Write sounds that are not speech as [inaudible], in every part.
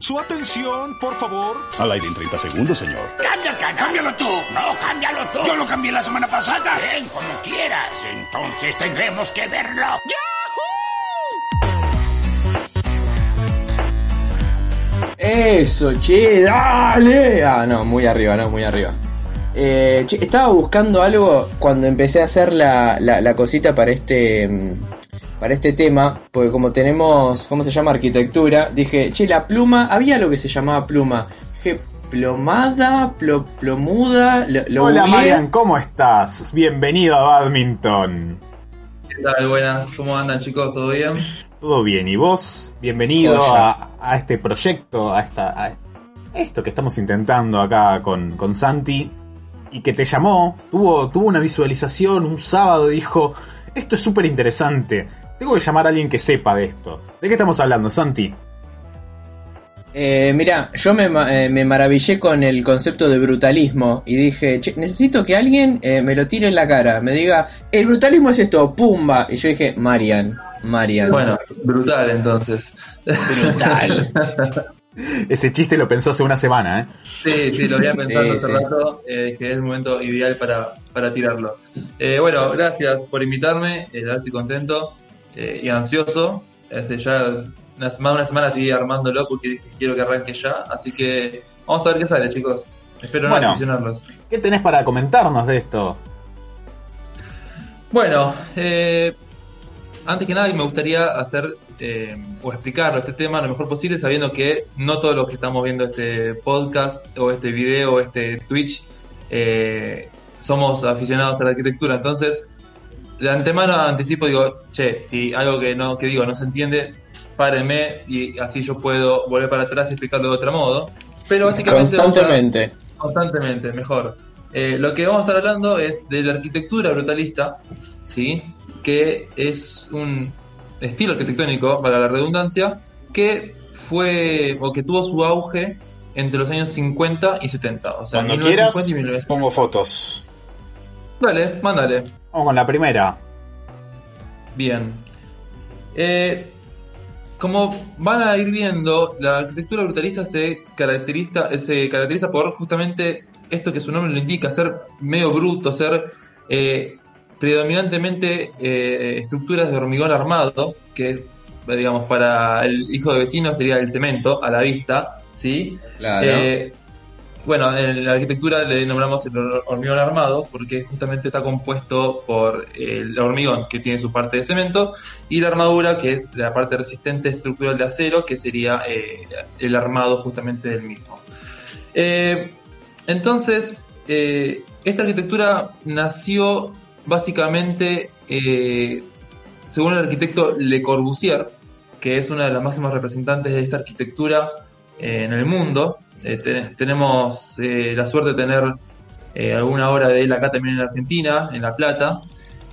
Su atención, por favor. Al aire en 30 segundos, señor. ¡Cambia el canal! ¡Cámbialo tú! No, cámbialo tú. Yo lo cambié la semana pasada. Bien, como quieras. Entonces tendremos que verlo. Eso, che, dale. Ah, no, muy arriba, no, muy arriba. Eh, che, estaba buscando algo cuando empecé a hacer la, la, la cosita para este mm, para este tema, porque como tenemos, ¿cómo se llama? Arquitectura, dije, che, la pluma, había lo que se llamaba pluma. Dije, plomada, plo- plomuda, lo, lo Hola googleé. Marian, ¿cómo estás? Bienvenido a Badminton. ¿Qué tal? Buenas, ¿cómo andan chicos? ¿Todo bien? ¿Todo bien? ¿Y vos? Bienvenido a, a este proyecto, a, esta, a esto que estamos intentando acá con, con Santi y que te llamó, tuvo, tuvo una visualización un sábado y dijo, esto es súper interesante, tengo que llamar a alguien que sepa de esto. ¿De qué estamos hablando, Santi? Eh, mira, yo me, eh, me maravillé con el concepto de brutalismo y dije, che, necesito que alguien eh, me lo tire en la cara, me diga, el brutalismo es esto, pumba. Y yo dije, Marian, Marian. Bueno, brutal entonces. brutal. [laughs] Ese chiste lo pensó hace una semana, ¿eh? Sí, sí, lo había pensado Sí, hace sí. rato, eh, que es el momento ideal para, para tirarlo. Eh, bueno, gracias por invitarme, eh, estoy contento eh, y ansioso. Hace ya una, más de una semana estoy armándolo porque dije quiero que arranque ya, así que vamos a ver qué sale chicos. Espero no decepcionarlos. ¿Qué tenés para comentarnos de esto? Bueno, eh, antes que nada me gustaría hacer eh, o explicar este tema lo mejor posible sabiendo que no todos los que estamos viendo este podcast o este video o este Twitch eh, somos aficionados a la arquitectura. Entonces, de antemano anticipo, digo, che, si algo que no que digo no se entiende, párenme y así yo puedo volver para atrás y explicarlo de otro modo. Pero básicamente a- Constantemente. Constantemente, mejor. Eh, lo que vamos a estar hablando es de la arquitectura brutalista, ¿sí? que es un estilo arquitectónico, para la redundancia, que fue o que tuvo su auge entre los años 50 y 70. O sea, Cuando 1950 quieras, y 1900. pongo fotos. Dale, mándale. Vamos con la primera. Bien. Eh, como van a ir viendo, la arquitectura brutalista se caracteriza, se caracteriza por justamente esto que su nombre lo indica, ser medio bruto, ser eh, predominantemente eh, estructuras de hormigón armado, que eh, digamos para el hijo de vecino sería el cemento a la vista, ¿sí? Claro. Eh, bueno, en la arquitectura le nombramos el hor- hormigón armado porque justamente está compuesto por el hormigón que tiene su parte de cemento y la armadura que es la parte resistente estructural de acero que sería eh, el armado justamente del mismo. Eh, entonces, eh, esta arquitectura nació básicamente eh, según el arquitecto Le Corbusier, que es una de las máximas representantes de esta arquitectura eh, en el mundo. Eh, ten- tenemos eh, la suerte de tener eh, alguna obra de él acá también en Argentina, en La Plata.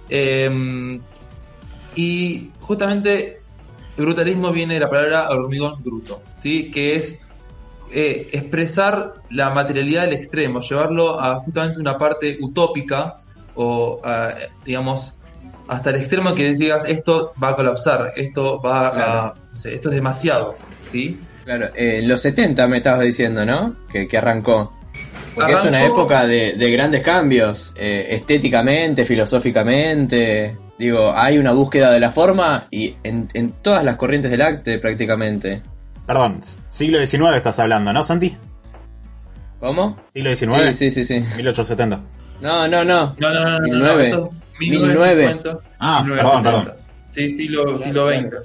Eh, y justamente brutalismo viene de la palabra hormigón bruto, ¿sí? que es eh, expresar la materialidad del extremo, llevarlo a justamente una parte utópica o, a, digamos, hasta el extremo que digas esto va a colapsar, esto va a, Claro. sé, esto es demasiado, ¿sí? Claro, eh, los 70 me estabas diciendo, ¿no? Que, que arrancó. Porque es una época de, de grandes cambios, eh, estéticamente, filosóficamente. Digo, hay una búsqueda de la forma y en, en todas las corrientes del arte prácticamente. Perdón, siglo XIX estás hablando, ¿no, Santi? ¿Cómo? Siglo XIX, Sí, sí, sí, sí. 1870. No, no, no. No, no, no, no, no, 19. esto es 19. Ah, 1950. perdón, perdón. Sí, siglo, siglo XX.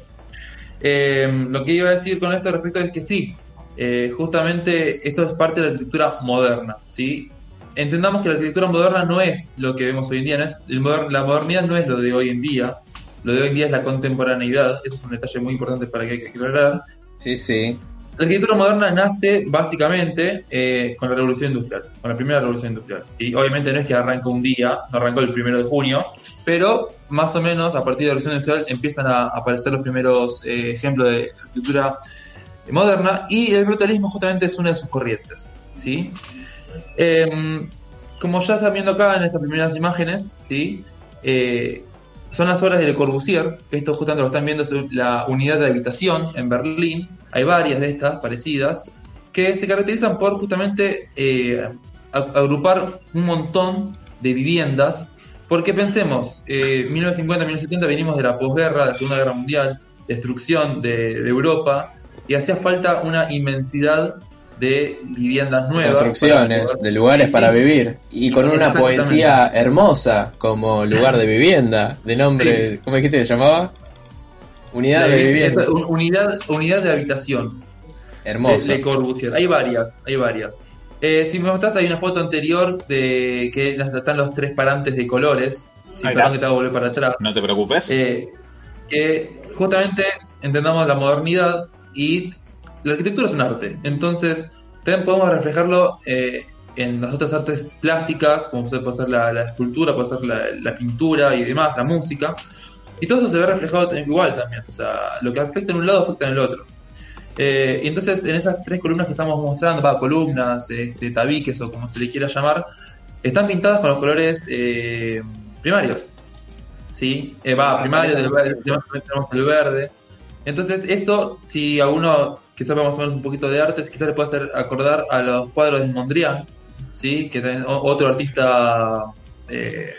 Eh, lo que iba a decir con esto respecto es que sí, eh, justamente esto es parte de la arquitectura moderna, ¿sí? Entendamos que la arquitectura moderna no es lo que vemos hoy en día, no es, el moder- la modernidad no es lo de hoy en día, lo de hoy en día es la contemporaneidad, eso es un detalle muy importante para que hay que aclarar. Sí, sí. La arquitectura moderna nace básicamente eh, con la revolución industrial, con la primera revolución industrial. ¿sí? Obviamente no es que arranca un día, no arrancó el primero de junio, pero más o menos a partir de la revolución industrial empiezan a aparecer los primeros eh, ejemplos de arquitectura moderna y el brutalismo justamente es una de sus corrientes. ¿sí? Em, como ya están viendo acá en estas primeras imágenes, ¿sí? Eh, son las obras de Le Corbusier. Esto justamente lo están viendo es la unidad de habitación en Berlín. Hay varias de estas parecidas que se caracterizan por justamente eh, agrupar un montón de viviendas. Porque pensemos, eh, 1950-1970 venimos de la posguerra, de la Segunda Guerra Mundial, destrucción de, de Europa, y hacía falta una inmensidad de viviendas nuevas. construcciones, de lugares Sí, para vivir. Y con una poesía hermosa como lugar de vivienda, de nombre, ¿cómo dijiste que se llamaba? Unidad de vivienda. un- unidad, unidad de habitación. Hermoso. de Le Corbusier. Hay varias, hay varias. Eh, si me mostrás, hay una foto anterior de que las- están los tres parantes de colores. Sí, Ahí perdón está. que te hago volver para atrás. No te preocupes. Eh, que justamente entendamos la modernidad y la arquitectura es un arte. Entonces, también podemos reflejarlo eh, en las otras artes plásticas, como puede ser la, escultura, puede ser la, pintura y demás, la música. Y todo eso se ve reflejado igual también. O sea, lo que afecta en un lado afecta en el otro. Eh, y entonces, en esas tres columnas que estamos mostrando, va, columnas, este, tabiques o como se le quiera llamar, están pintadas con los colores eh, primarios. ¿Sí? Eh, va, primario, tenemos el verde. Entonces, eso, si a uno que sepa más o menos un poquito de artes, quizás le puede hacer acordar a los cuadros de Mondrian, ¿sí? Que también, otro artista, eh,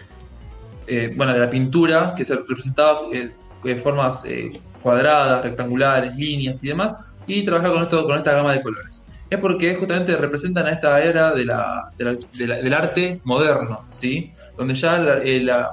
eh, bueno, de la pintura, que se representaba eh, de formas eh, cuadradas, rectangulares, líneas y demás, y trabajar con, esto, con esta gama de colores. Es porque justamente representan a esta era de la, de la- de la- del arte moderno, ¿sí? Donde ya la-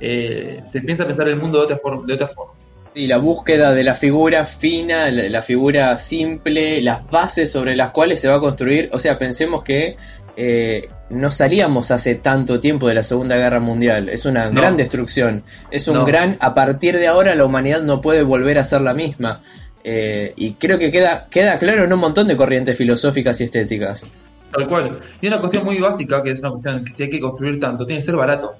eh, se piensa pensar el mundo de otra forma. De otra forma. Y la búsqueda de la figura fina, la, la figura simple, las bases sobre las cuales se va a construir. O sea, pensemos que eh, no salíamos hace tanto tiempo de la Segunda Guerra Mundial. Es una No. gran destrucción. Es un No. gran. A partir de ahora, la humanidad no puede volver a ser la misma. Eh, y creo que queda, queda claro en un montón de corrientes filosóficas y estéticas. Tal cual. Y una cuestión muy básica, que es una cuestión que si hay que construir tanto, tiene que ser barato.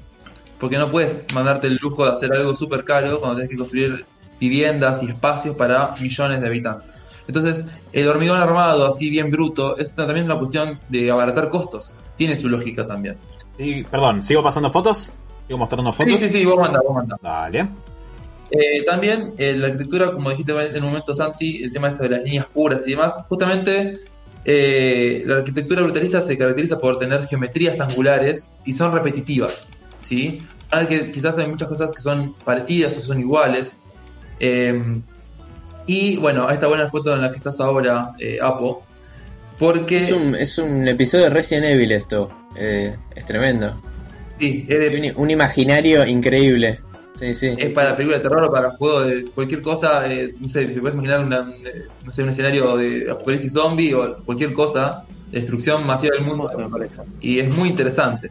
Porque no puedes mandarte el lujo de hacer algo súper caro cuando tienes que construir viviendas y espacios para millones de habitantes. Entonces, el hormigón armado, así bien bruto, es también una cuestión de abaratar costos. Tiene su lógica también. Y, perdón, ¿sigo pasando fotos? ¿Sigo mostrando fotos? Sí, sí, sí, vos manda, vos. Dale. Eh, también eh, la arquitectura, como dijiste en un momento Santi, el tema esto de las líneas puras y demás, justamente eh, la arquitectura brutalista se caracteriza por tener geometrías angulares y son repetitivas, ¿sí? Ahora que quizás hay muchas cosas que son parecidas o son iguales. Eh, y bueno, está buena foto en la que estás ahora, eh, Apo, porque Es un, es un episodio de Resident Evil esto. Eh, es tremendo. sí, es de- Un, un imaginario increíble. Sí, sí. es para película de terror o para juego de cualquier cosa, eh, no sé, te puedes imaginar una, no sé, un escenario de apocalipsis zombie o cualquier cosa, destrucción masiva del mundo, y es muy interesante.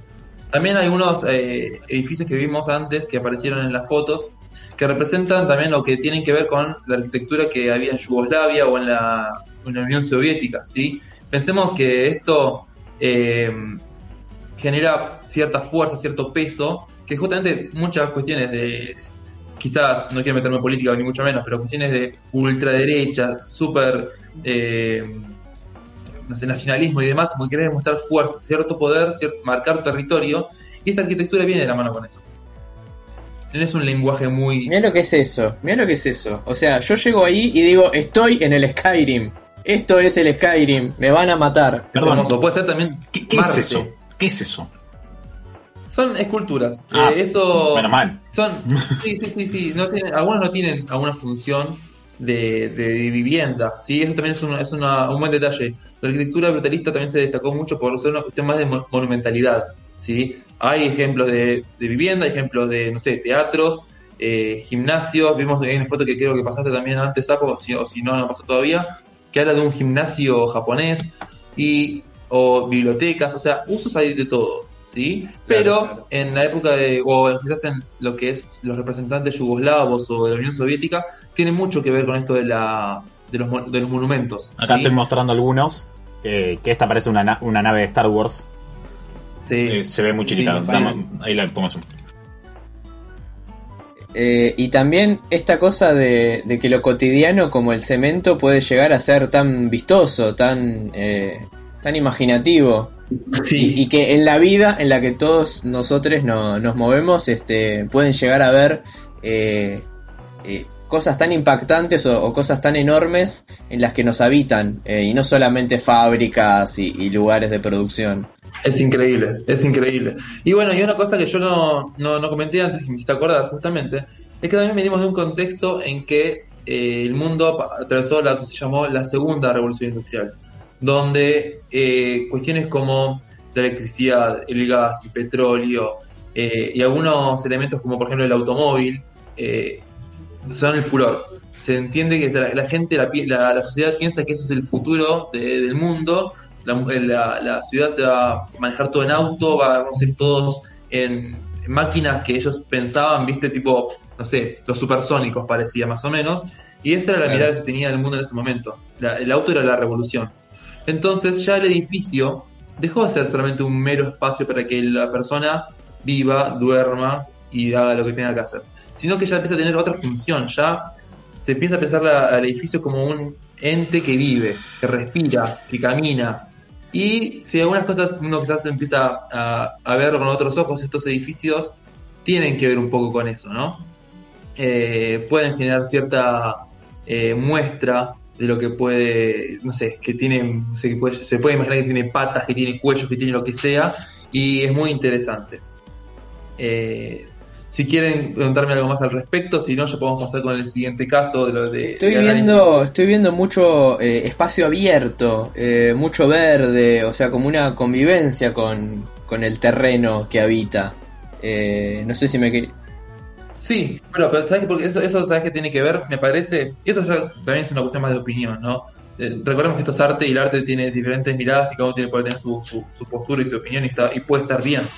También hay unos eh, edificios que vimos antes que aparecieron en las fotos que representan también lo que tienen que ver con la arquitectura que había en Yugoslavia o en la, Unión Soviética, ¿sí? Pensemos que esto eh, genera cierta fuerza, cierto peso, que justamente muchas cuestiones de, quizás, no quiero meterme en política ni mucho menos, pero cuestiones de ultraderecha, súper, eh, nacionalismo y demás, como que querés demostrar fuerza, cierto poder, cier- marcar territorio, y esta arquitectura viene de la mano con eso. Tenés un lenguaje muy... Mira lo que es eso, mira lo que es eso. O sea, yo llego ahí y digo, estoy en el Skyrim. Esto es el Skyrim, me van a matar. Perdón. Puede ser también ¿Qué, es eso? ¿Qué es eso? Son esculturas. Ah, Eh, eso... Menos mal. Son, [laughs] sí, sí, sí, sí. No tienen, algunos no tienen alguna función de, de vivienda, ¿sí? Eso también es, un, es una- un buen detalle. La arquitectura brutalista también se destacó mucho por ser una cuestión más de mon- monumentalidad, ¿sí? Hay ejemplos de, de vivienda, ejemplos de, no sé, teatros, eh, gimnasios. Vimos en una foto que creo que pasaste también antes, Sapo, si- o si no, no pasó todavía, que habla de un gimnasio japonés y o bibliotecas, o sea, usos hay de todo, ¿sí? Pero claro. en la época de, o quizás en lo que es los representantes yugoslavos o de la Unión Soviética, tiene mucho que ver con esto de la de los, de los monumentos. Acá ¿sí? estoy mostrando algunos. Que, que esta parece una, na- una nave de Star Wars. Sí. Eh, se ve muy chiquita. Sí, Dame- sí. ahí la pongo zoom. Eh, y también esta cosa de, de que lo cotidiano como el cemento puede llegar a ser tan vistoso, tan, eh, tan tan imaginativo. Sí, Y, y que en la vida en la que todos nosotros no- nos movemos, este, pueden llegar a ver eh, eh, cosas tan impactantes o, o cosas tan enormes en las que nos habitan, eh, y no solamente fábricas y, y lugares de producción. Es increíble, es increíble. Y bueno, y una cosa que yo no, no, no comenté antes, que me hiciste acordar justamente, es que también venimos de un contexto en que eh, el mundo atravesó la que se llamó la segunda revolución industrial, donde eh, cuestiones como la electricidad, el gas, el petróleo eh, y algunos elementos como por ejemplo el automóvil eh, son el furor. Se entiende que la, gente, la, la- la sociedad piensa que eso es el futuro de- del mundo la, la- ciudad se va a manejar todo en auto, va- vamos a ir todos en, máquinas que ellos pensaban, viste, tipo, no sé, los supersónicos parecía más o menos, y esa era la mirada que se tenía del mundo en ese momento. La- el auto era la revolución. Entonces ya el edificio dejó de ser solamente un mero espacio para que la persona viva, duerma y haga lo que tenga que hacer, sino que ya empieza a tener otra función, ya se empieza a pensar al edificio como un ente que vive, que respira, que camina. Y si algunas cosas uno quizás empieza a, a ver con otros ojos, estos edificios tienen que ver un poco con eso, ¿no? Eh, pueden generar cierta eh, muestra de lo que puede, no sé, que tiene, que puede- se puede imaginar que tiene patas, que tiene cuellos, que tiene lo que sea, y es muy interesante. Eh, si quieren preguntarme algo más al respecto, si no, ya podemos pasar con el siguiente caso de lo de. Estoy de viendo, estoy viendo mucho eh, espacio abierto, eh, mucho verde, o sea, como una convivencia con, con el terreno que habita. Eh, no sé si me quer- Sí, bueno, pero ¿sabes? Porque eso, eso ¿sabes qué tiene que ver? Me parece. Y eso ya también es una cuestión más de opinión, ¿no? Eh, recordemos que esto es arte y el arte tiene diferentes miradas y cada uno tiene, puede tener su, su, su postura y su opinión y, está, y puede estar bien.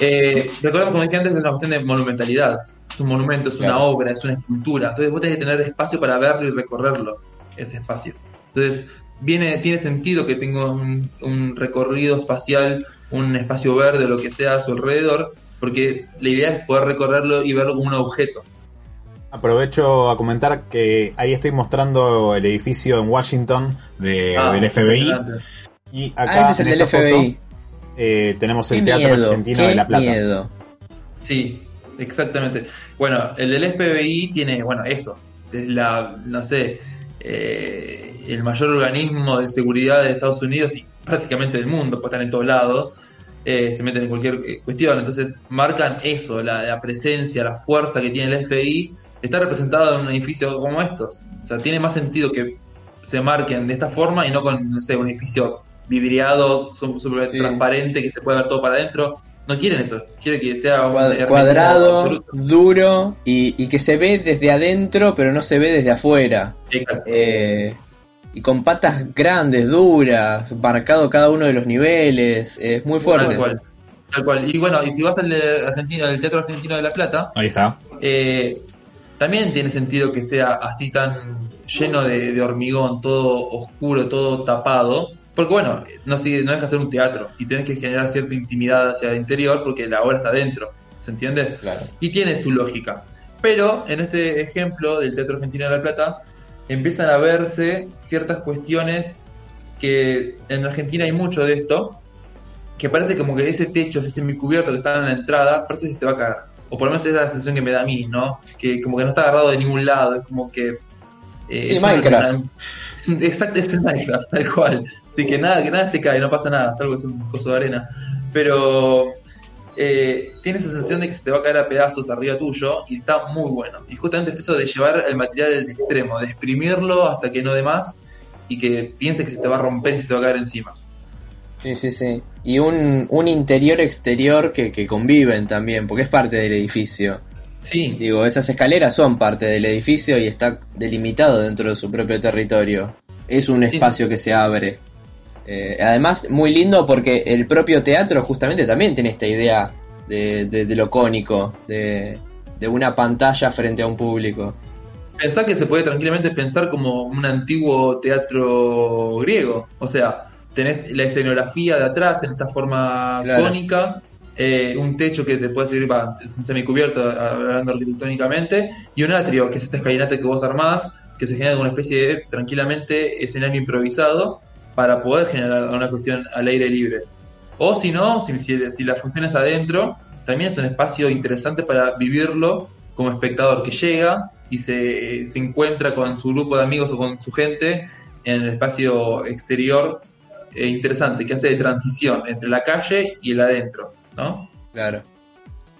Eh, recordemos, como dije antes, es una cuestión de monumentalidad. Es un monumento, es una obra, es una escultura. Entonces vos tenés que tener espacio para verlo y recorrerlo, ese espacio. Entonces, viene, tiene sentido que tenga un, un recorrido espacial, un espacio verde, lo que sea a su alrededor, porque la idea es poder recorrerlo y verlo como un objeto. Aprovecho a comentar que ahí estoy mostrando el edificio en Washington de, Ah, del FBI. Y acá Ah, ese es el en del esta FBI. foto, eh, tenemos Qué el Teatro miedo, Argentino qué de La Plata. miedo. Sí, exactamente. Bueno, el del FBI tiene, bueno, eso. Es la, no sé, eh, el mayor organismo de seguridad de Estados Unidos y prácticamente del mundo, pues están en todos lados. eh, se meten en cualquier eh, cuestión. Entonces, marcan eso, la, la presencia, la fuerza que tiene el FBI. Está representada en un edificio como estos. O sea, tiene más sentido que se marquen de esta forma y no con, no sé, un edificio vidriado, súper Sí. transparente, que se puede ver todo para adentro. No quieren eso, quieren que sea Cuad- cuadrado, absoluto. duro y, y que se ve desde adentro, pero no se ve desde afuera. Exacto. Eh, y con patas grandes, duras, marcado cada uno de los niveles. Es muy fuerte. Tal cual. Tal cual. Y bueno, y si vas al de Argentina, al Teatro Argentino de La Plata, Ahí está. eh, también tiene sentido que sea así tan lleno de, de hormigón, todo oscuro, todo tapado. Porque bueno, no, sigue, no deja de ser un teatro y tienes que generar cierta intimidad hacia el interior porque la obra está dentro. ¿Se entiende? Claro. y tiene su lógica. Pero en este ejemplo del Teatro Argentino de La Plata empiezan a verse ciertas cuestiones que en Argentina hay mucho de esto, que parece como que ese techo, ese semicubierto que está en la entrada, parece que se te va a caer. O por lo menos esa es la sensación que me da a mí, ¿no? Que como que no está agarrado de ningún lado, es como que... eh, Sí, una- Minecraft. Exacto, es el Minecraft, tal cual. Así que nada, que nada se cae, no pasa nada, salvo que es un coso de arena. Pero eh, tiene esa sensación de que se te va a caer a pedazos arriba tuyo y está muy bueno. Y justamente es eso de llevar el material al extremo, de exprimirlo hasta que no dé más y que pienses que se te va a romper y se te va a caer encima. Sí, sí, sí. Y un, interior-exterior que conviven también, porque es parte del edificio. Sí, Digo, esas escaleras son parte del edificio y está delimitado dentro de su propio territorio. Es un Sí. espacio que se abre. Eh, además, muy lindo porque el propio teatro justamente también tiene esta idea de, de- de lo cónico, de, de una pantalla frente a un público. pensá que se puede tranquilamente pensar como un antiguo teatro griego. O sea, tenés la escenografía de atrás en esta forma Claro. cónica, eh, un techo que te puede servir para semicubierto, hablando arquitectónicamente, y un atrio, que es esta escalinata que vos armás, que se genera una especie de tranquilamente escenario improvisado, para poder generar una cuestión al aire libre. O si no, si, si, si la función es adentro, también es un espacio interesante para vivirlo como espectador que llega y se, se encuentra con su grupo de amigos o con su gente en el espacio exterior eh, interesante, que hace de transición entre la calle y el adentro, ¿no? Claro.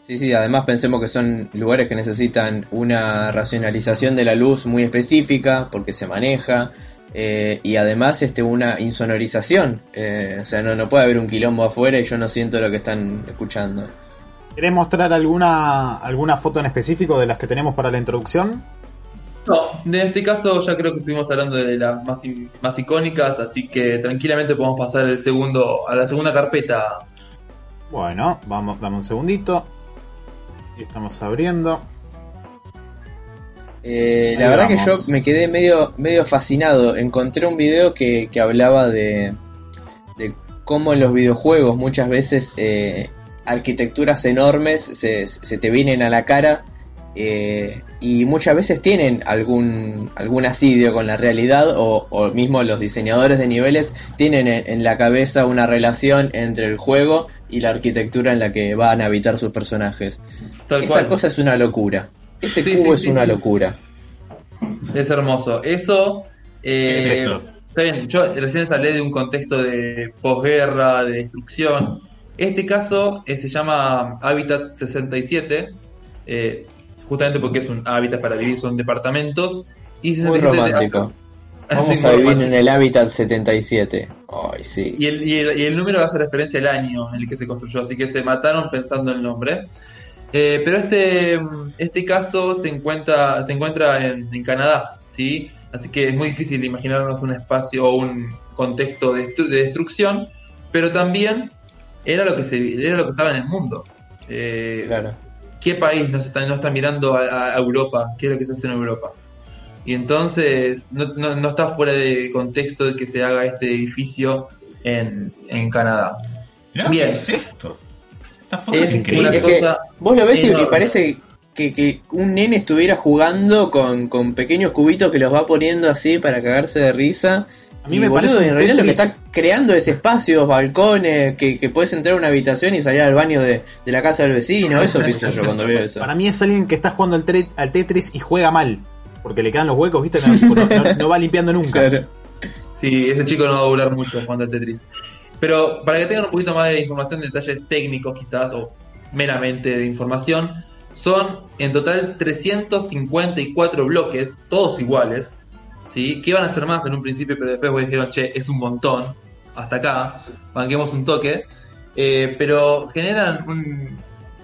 Sí, sí, además pensemos que son lugares que necesitan una racionalización de la luz muy específica porque se maneja eh, y además este, una insonorización. Eh, o sea, no, no puede haber un quilombo afuera y yo no siento lo que están escuchando. ¿Querés mostrar alguna, alguna foto en específico de las que tenemos para la introducción? No, en este caso ya creo que estuvimos hablando de las más, más icónicas, así que tranquilamente podemos pasar el segundo, a la segunda carpeta. Bueno, vamos, dame un segundito. Y estamos abriendo. Eh, la verdad que yo me quedé medio, medio fascinado. Encontré un video que, que hablaba de, de cómo en los videojuegos muchas veces eh, arquitecturas enormes se, se te vienen a la cara eh, y muchas veces tienen algún, algún asidio con la realidad o, o mismo los diseñadores de niveles tienen en, en la cabeza una relación entre el juego y la arquitectura en la que van a habitar sus personajes. Tal Esa cual. cosa es una locura. Ese Sí, cubo sí, es sí, una sí. locura. Es hermoso. Eso, eh, está bien, yo recién hablé de un contexto de posguerra, de destrucción. Este caso eh, se llama Hábitat 67, eh, justamente porque es un hábitat para vivir, son departamentos. Y Muy 67 romántico. Ah, Vamos a muy vivir en el hábitat 77. Ay, sí. Y el, y, el, y el número hace referencia al año en el que se construyó, así que se mataron pensando el nombre. Eh, pero este, este caso se encuentra, se encuentra en, en Canadá, ¿sí? Así que es muy difícil imaginarnos un espacio o un contexto de, de destrucción, pero también era lo que se era lo que estaba en el mundo. Eh, Claro. ¿Qué país no, se está, no está mirando a, Europa? ¿Qué es lo que se hace en Europa? Y entonces no, no- no está fuera de contexto de que se haga este edificio en, en Canadá. Mirá, Bien. ¿qué es esto? Esta foto Es es, increíble. una Es que cosa vos lo ves y- y enorme. parece que, que un nene estuviera jugando con, con pequeños cubitos que los va poniendo así para cagarse de risa. A mí Y, me boludo, parece en realidad lo que está creando es espacios, balcones, que, que puedes entrar a una habitación y salir al baño de, de la casa del vecino. Eso pienso yo cuando veo eso. Para mí es alguien que está jugando al, al Tetris y juega mal. Porque le quedan los huecos, ¿viste? No, no- no va limpiando nunca. Claro. Sí, ese chico no va a durar mucho jugando al Tetris. Pero para que tengan un poquito más de información, detalles técnicos quizás, o meramente de información, son en total 354 bloques, todos iguales, ¿sí? que iban a ser más en un principio, pero después vos dijeron, che, es un montón, hasta acá, banquemos un toque, Eh, pero generan un,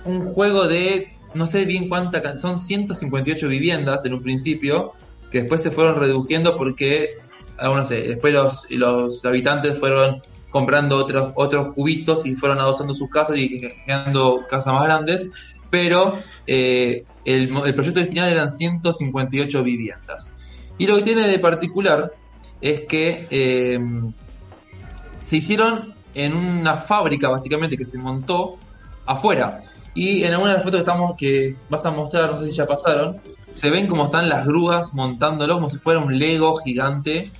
un juego de, no sé bien cuánta, son 158 viviendas en un principio, que después se fueron reduciendo porque, ah, no sé, después los, los habitantes fueron comprando otros otros cubitos y fueron adosando sus casas y creando casas más grandes, pero eh, el, el proyecto original eran 158 viviendas. Y lo que tiene de particular es que eh, se hicieron en una fábrica básicamente que se montó afuera. Y en alguna de las fotos que estamos que vas a mostrar, no sé si ya pasaron, se ven como están las grúas montándolo como si fuera un Lego gigante,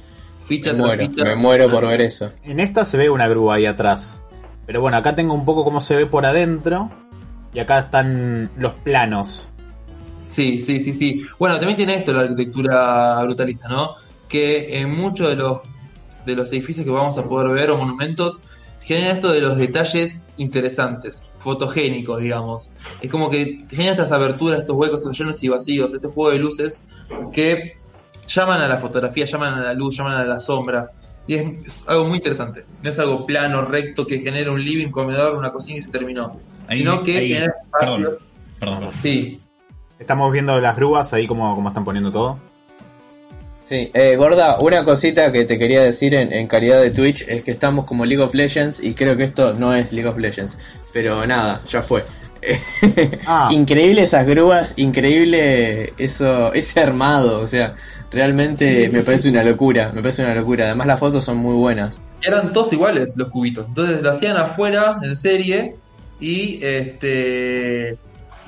ficha Me tras muero, ficha. me muero por ver eso. En esta se ve una grúa ahí atrás. Pero bueno, acá tengo un poco cómo se ve por adentro. Y acá están los planos. Sí, sí, sí, sí. Bueno, también tiene esto la arquitectura brutalista, ¿no? Que en muchos de los de los edificios que vamos a poder ver o monumentos genera esto de los detalles interesantes, fotogénicos, digamos. Es como que genera estas aberturas, estos huecos, estos llenos y vacíos, este juego de luces que llaman a la fotografía, llaman a la luz, llaman a la sombra. Y es, es algo muy interesante. No es algo plano, recto, que genera un living, comedor, una cocina y se terminó. Ahí- sino que ahí- genera perdón, espacios. perdón, perdón. Sí, Estamos viendo las grúas ahí como, como están poniendo todo. Sí, eh, Gorda, una cosita que te quería decir en, en calidad de Twitch es que estamos como League of Legends y creo que esto no es League of Legends. Pero nada, ya fue. [laughs] Ah. Increíble esas grúas, increíble eso, ese armado, o sea, realmente me parece una locura, me parece una locura. Además las fotos son muy buenas. eran todos iguales los cubitos. Entonces lo hacían afuera, en serie, y este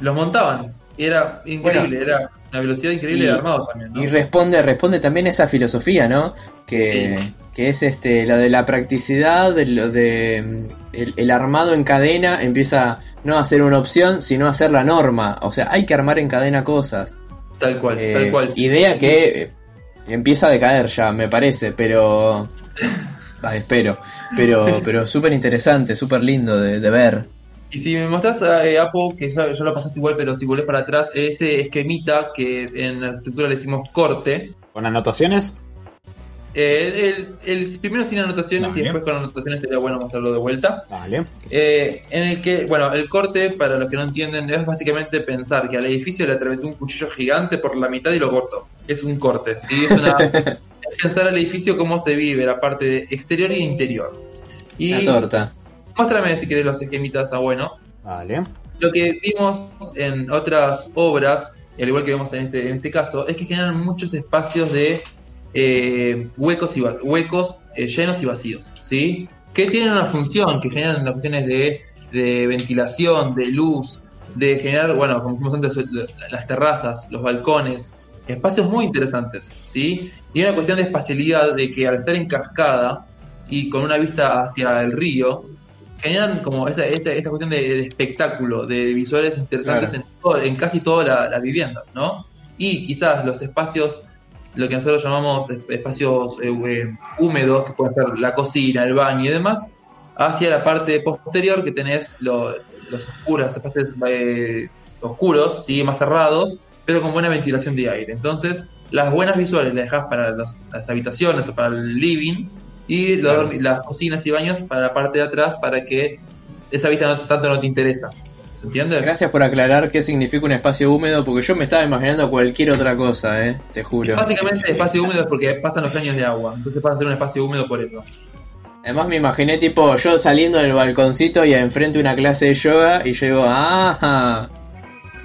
los montaban. Era increíble, era una velocidad increíble Y- de armado también. ¿no? Y responde, responde también esa filosofía, ¿no? Que, que es este lo de la practicidad, de lo de mm, el, el armado en cadena empieza no a ser una opción, sino a ser la norma. O sea, hay que armar en cadena cosas. Tal cual, Eh, tal cual. Idea que empieza a decaer ya, me parece, pero... [laughs] Ah, espero, pero, pero súper interesante, súper lindo de, de ver. Y si me mostrás, eh, Apo, que ya, ya lo pasaste igual, pero si volvés para atrás, ese esquemita que en arquitectura le decimos corte, Con anotaciones, eh, el, el primero sin anotaciones y después con anotaciones sería bueno mostrarlo de vuelta. vale. Eh, en el que, bueno, el corte, para los que no entienden, es básicamente pensar que al edificio le atravesó un cuchillo gigante por la mitad y lo cortó. Es un corte, ¿sí? Es una. [laughs] pensar al edificio cómo se vive, la parte de exterior y interior. Y La torta. Muéstrame si querés los esquemitas, está bueno. Vale. Lo que vimos en otras obras, al igual que vemos en este, en este caso, es que generan muchos espacios de eh, huecos y huecos eh, llenos y vacíos, ¿sí? Que tienen una función, que generan las funciones de, de ventilación, de luz, de generar, bueno, como dijimos antes, la- las terrazas, los balcones, espacios muy interesantes, ¿sí? Y una cuestión de espacialidad de que al estar en cascada y con una vista hacia el río, generan como esa, esta, esta cuestión de, de espectáculo, de visuales interesantes Claro. en, todo- en casi todas la- las viviendas, ¿no? Y quizás los espacios, lo que nosotros llamamos es- espacios eh, eh, húmedos, que pueden ser la cocina, el baño y demás, hacia la parte posterior que tenés lo- los oscuros, los espacios eh, oscuros, ¿sí? más cerrados, pero con buena ventilación de aire. Entonces, las buenas visuales las dejás para los- las habitaciones o para el living y Claro. las cocinas y baños para la parte de atrás para que esa vista no- tanto no te interesa. ¿Se entiende? Gracias por aclarar qué significa un espacio húmedo, porque yo me estaba imaginando cualquier otra cosa, eh, te juro. Básicamente espacio húmedo es porque pasan los años de agua, entonces pasa a ser un espacio húmedo por eso. Además me imaginé tipo yo saliendo del balconcito y enfrente una clase de yoga y yo digo, ah,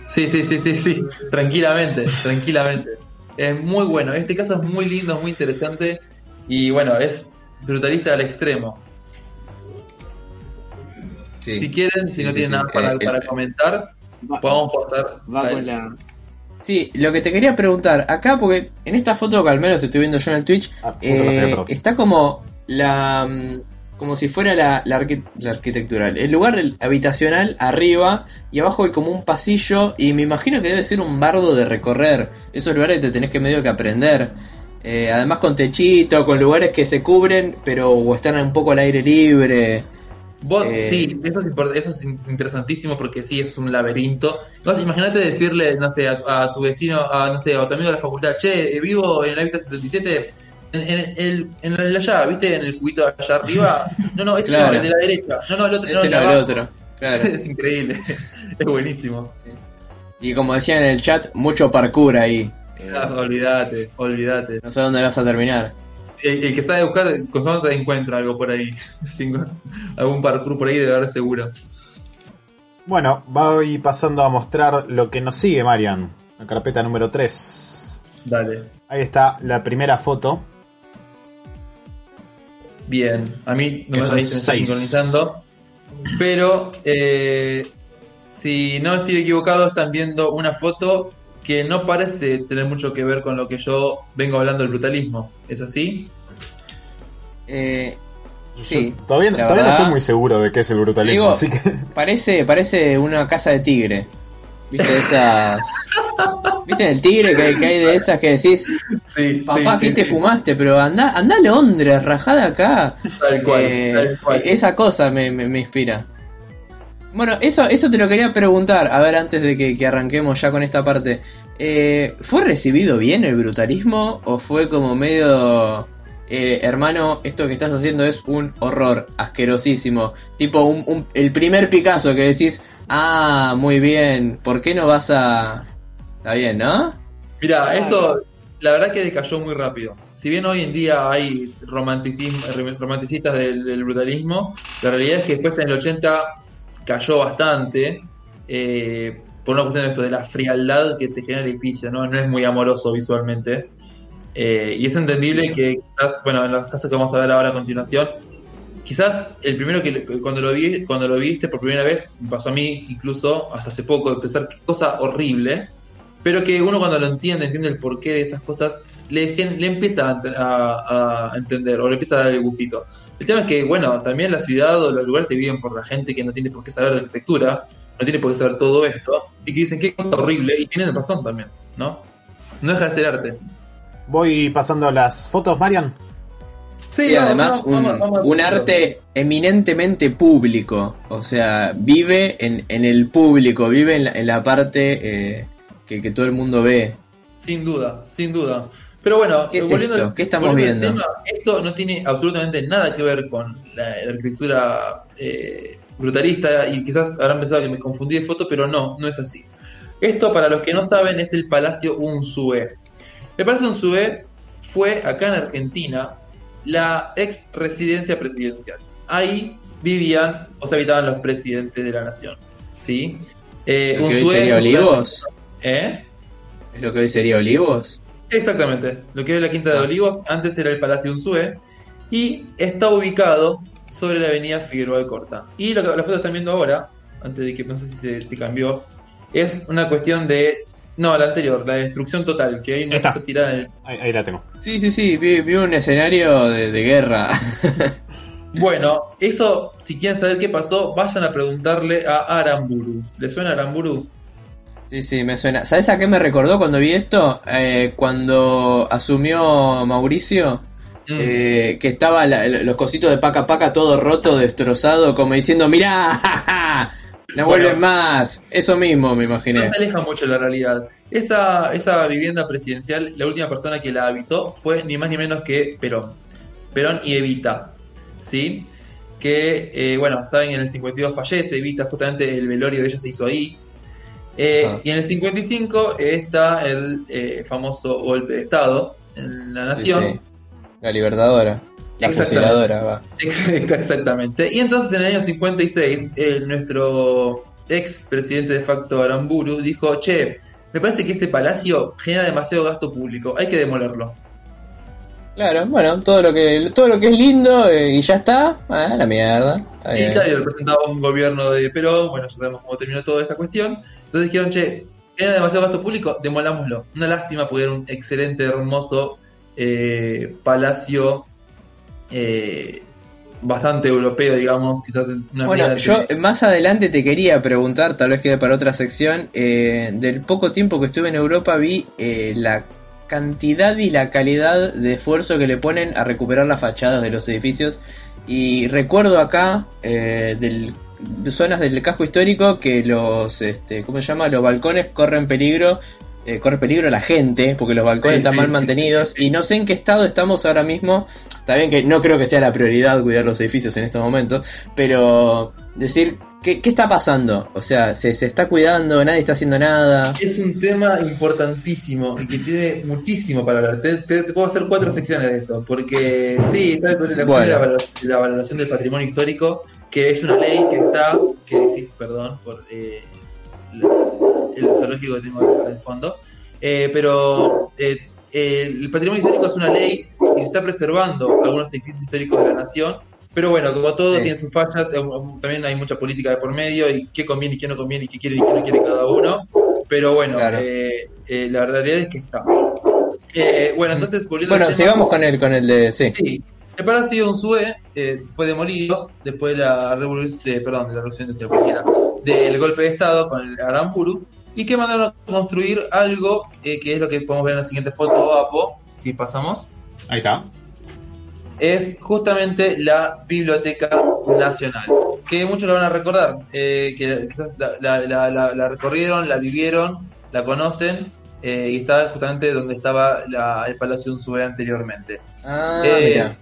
Sí, sí, sí, sí, sí, tranquilamente, tranquilamente. Es muy bueno, este caso es muy lindo, muy interesante y bueno, es brutalista al extremo. sí. Si quieren, si Sí, no sí, tienen sí. nada para, Eh, eh, comentar, Va, podemos pasar. va Dale. con la. Sí, lo que te quería preguntar, acá porque en esta foto que al menos estoy viendo yo en el Twitch, Ah, eh, está como la mm, como si fuera la, la, arqui- la arquitectural. El lugar habitacional arriba y abajo hay como un pasillo y me imagino que debe ser un bardo de recorrer. Esos lugares que te tenés que medio que aprender. Eh, además con techito, con lugares que se cubren pero o están un poco al aire libre. Vos, Eh, sí, eso es, eso es in- interesantísimo porque sí es un laberinto. Entonces, imagínate decirle, no sé, a, a tu vecino, a, no sé, a tu amigo de la facultad, che, eh, vivo en la Vista 77, en, en, el, en la, allá, ¿viste? En el cubito allá arriba. [laughs] No, no, ese Claro. no, el de la derecha. No, no, el otro. no, Ese no el otro. [laughs] Claro. Es increíble. [laughs] es buenísimo. Y como decían en el chat, mucho parkour ahí. Eh, Ah, olvídate, olvídate. no sé dónde vas a terminar. El, el que sabe buscar, constantemente encuentra algo por ahí. [laughs] Algún parkour por ahí debe haber seguro. Bueno, voy pasando a mostrar lo que nos sigue, Marian. La carpeta número 3. Dale. Ahí está la primera foto. Bien, a mí no me está seis. sincronizando. Pero eh, si no estoy equivocado, están viendo una foto que no parece tener mucho que ver con lo que yo vengo hablando del brutalismo. ¿Es así? Eh, Sí, Yo todavía, todavía no estoy muy seguro de qué es el brutalismo, Digo- así que parece, parece una casa de tigre. ¿Viste esas? ¿Viste el tigre que, que hay de esas que decís, Sí, papá, ¿qué te fumaste? Pero anda, anda a Londres, rajada acá. Tal cual, Eh, tal cual. Esa cosa me, me- me inspira. Bueno, eso, eso te lo quería preguntar, a ver, antes de que, que arranquemos ya con esta parte. Eh, ¿Fue recibido bien el brutalismo o fue como medio... eh, hermano, esto que estás haciendo es un horror, asquerosísimo. Tipo un, un- el primer Picasso que decís, ah, muy bien, ¿por qué no vas a...? Está bien, ¿no? Mira, eso la verdad que decayó muy rápido. Si bien hoy en día hay romanticismo, romanticistas del, del brutalismo, la realidad es que después en el 80 cayó bastante eh, por una cuestión de esto, de la frialdad que te genera el edificio, ¿no? No es muy amoroso visualmente. Eh, y es entendible que quizás, bueno, en los casos que vamos a ver ahora a continuación, quizás el primero que cuando lo vi, cuando lo viste por primera vez, pasó a mí incluso hasta hace poco, de pensar qué cosa horrible, pero que uno cuando lo entiende, entiende el porqué de esas cosas, le, le empieza a- a entender o le empieza a dar el gustito. El tema es que, bueno, también la ciudad o los lugares se viven por la gente que no tiene por qué saber de arquitectura, no tiene por qué saber todo esto, y que dicen qué cosa horrible, y tienen razón también, ¿no? No deja de ser arte. Voy pasando las fotos, Marian. Sí, vamos, además vamos, un, vamos, vamos a un hacerlo. arte eminentemente público, o sea, vive en, en el público, vive en la, en la parte eh, que, que todo el mundo ve. Sin duda, sin duda. Pero bueno, ¿Qué es volviendo esto? ¿Qué estamos viendo? tema, esto no tiene absolutamente nada que ver con la, la arquitectura eh, brutalista y quizás habrán pensado que me confundí de foto, pero no, no es así. Esto, para los que no saben, es el Palacio Unzué. El Palacio Unzué fue acá en Argentina la ex residencia presidencial. Ahí vivían o se habitaban los presidentes de la nación. ¿Sí? Eh, ¿Lo que hoy sería Olivos? ¿Eh? ¿Es lo que hoy sería Olivos? Exactamente, lo que es la Quinta de Olivos, antes era el Palacio Unzué, y está ubicado sobre la avenida Figueroa de Corta. Y lo que, la foto que están viendo ahora, antes de que no sé si se si cambió, es una cuestión de... No, la anterior, la destrucción total, que hay una Está. tirada en el... Ahí, ahí la tengo. Sí, sí, sí, vi, vi un escenario de, de guerra. [laughs] Bueno, eso, si quieren saber qué pasó, vayan a preguntarle a Aramburu. ¿Le suena Aramburu? Sí, sí, me suena. ¿Sabes a qué me recordó cuando vi esto? Eh, cuando asumió Mauricio, Mm. eh, que estaba la- los cositos de paca paca todo roto, destrozado, como diciendo, mirá, no Bueno. vuelven más. Eso mismo me No imaginé. se aleja mucho de la realidad. Esa, esa vivienda presidencial, la última persona que la habitó fue ni más ni menos que Perón. Perón y Evita. ¿Sí? Que, eh, bueno, saben, en el 52 fallece Evita, justamente el velorio de ella se hizo ahí. Eh, Ah. Y en el 55 está el eh, famoso golpe de Estado en la Sí, nación. sí. La libertadora. La Exactamente. fusiladora, va. Exact- [laughs] Exactamente. Y entonces en el año 56, el- nuestro ex presidente de facto Aramburu dijo, che, me parece que ese palacio genera demasiado gasto público, hay que demolerlo. Claro, bueno, todo lo que todo lo que es lindo eh, y ya está, ah, la mierda. Está Y bien. claro, representaba un gobierno de Perón, bueno, ya sabemos cómo terminó toda esta cuestión. Entonces dijeron, che, genera demasiado gasto público, demolámoslo. Una lástima, porque era un excelente, hermoso eh, palacio, eh, bastante europeo, digamos, quizás en una Bueno, yo más adelante te quería preguntar, tal vez quede para otra sección, eh, del poco tiempo que estuve en Europa vi la cantidad y la calidad de esfuerzo que le ponen a recuperar las fachadas de los edificios y recuerdo acá del, de zonas del casco histórico que los, este, ¿cómo se llama? Los balcones corren peligro. eh, corre peligro la gente porque los balcones están mal mantenidos y no sé en qué estado estamos ahora mismo Está bien que no creo que sea la prioridad cuidar los edificios en estos momentos, pero decir, ¿qué, qué está pasando? O sea, ¿se, ¿se está cuidando? ¿Nadie está haciendo nada? Es un tema importantísimo y que tiene muchísimo para hablar. Te, te- te puedo hacer cuatro secciones de esto, porque sí, está la, Bueno. la la valoración del patrimonio histórico, que es una ley que está, que sí, perdón por eh, la- el zoológico que tengo al fondo, eh, pero eh, el patrimonio histórico es una ley y se está preservando algunos edificios históricos de la nación. Pero bueno, como todo Sí. tiene sus fallas, eh, también hay mucha política de por medio y qué conviene y qué no conviene y qué quiere y qué no quiere cada uno. Pero bueno, Claro. eh, eh, la realidad es que está. Bueno, entonces volviendo Bueno, sigamos con el, con el de... Sí. Sí, el Palacio de Unzué eh, fue demolido después de la revolución, de, perdón, de la revolución cualquiera, del golpe de Estado con el Aramburu, y que mandaron a construir algo eh, que es lo que podemos ver en la siguiente foto, Apo, si pasamos, Ahí está. es justamente la Biblioteca Nacional, que muchos lo van a recordar, eh, que quizás la, la- la- la- la recorrieron, la vivieron, la conocen, eh, y está justamente donde estaba la- el Palacio de Unzué anteriormente. Ah, Eh, mira.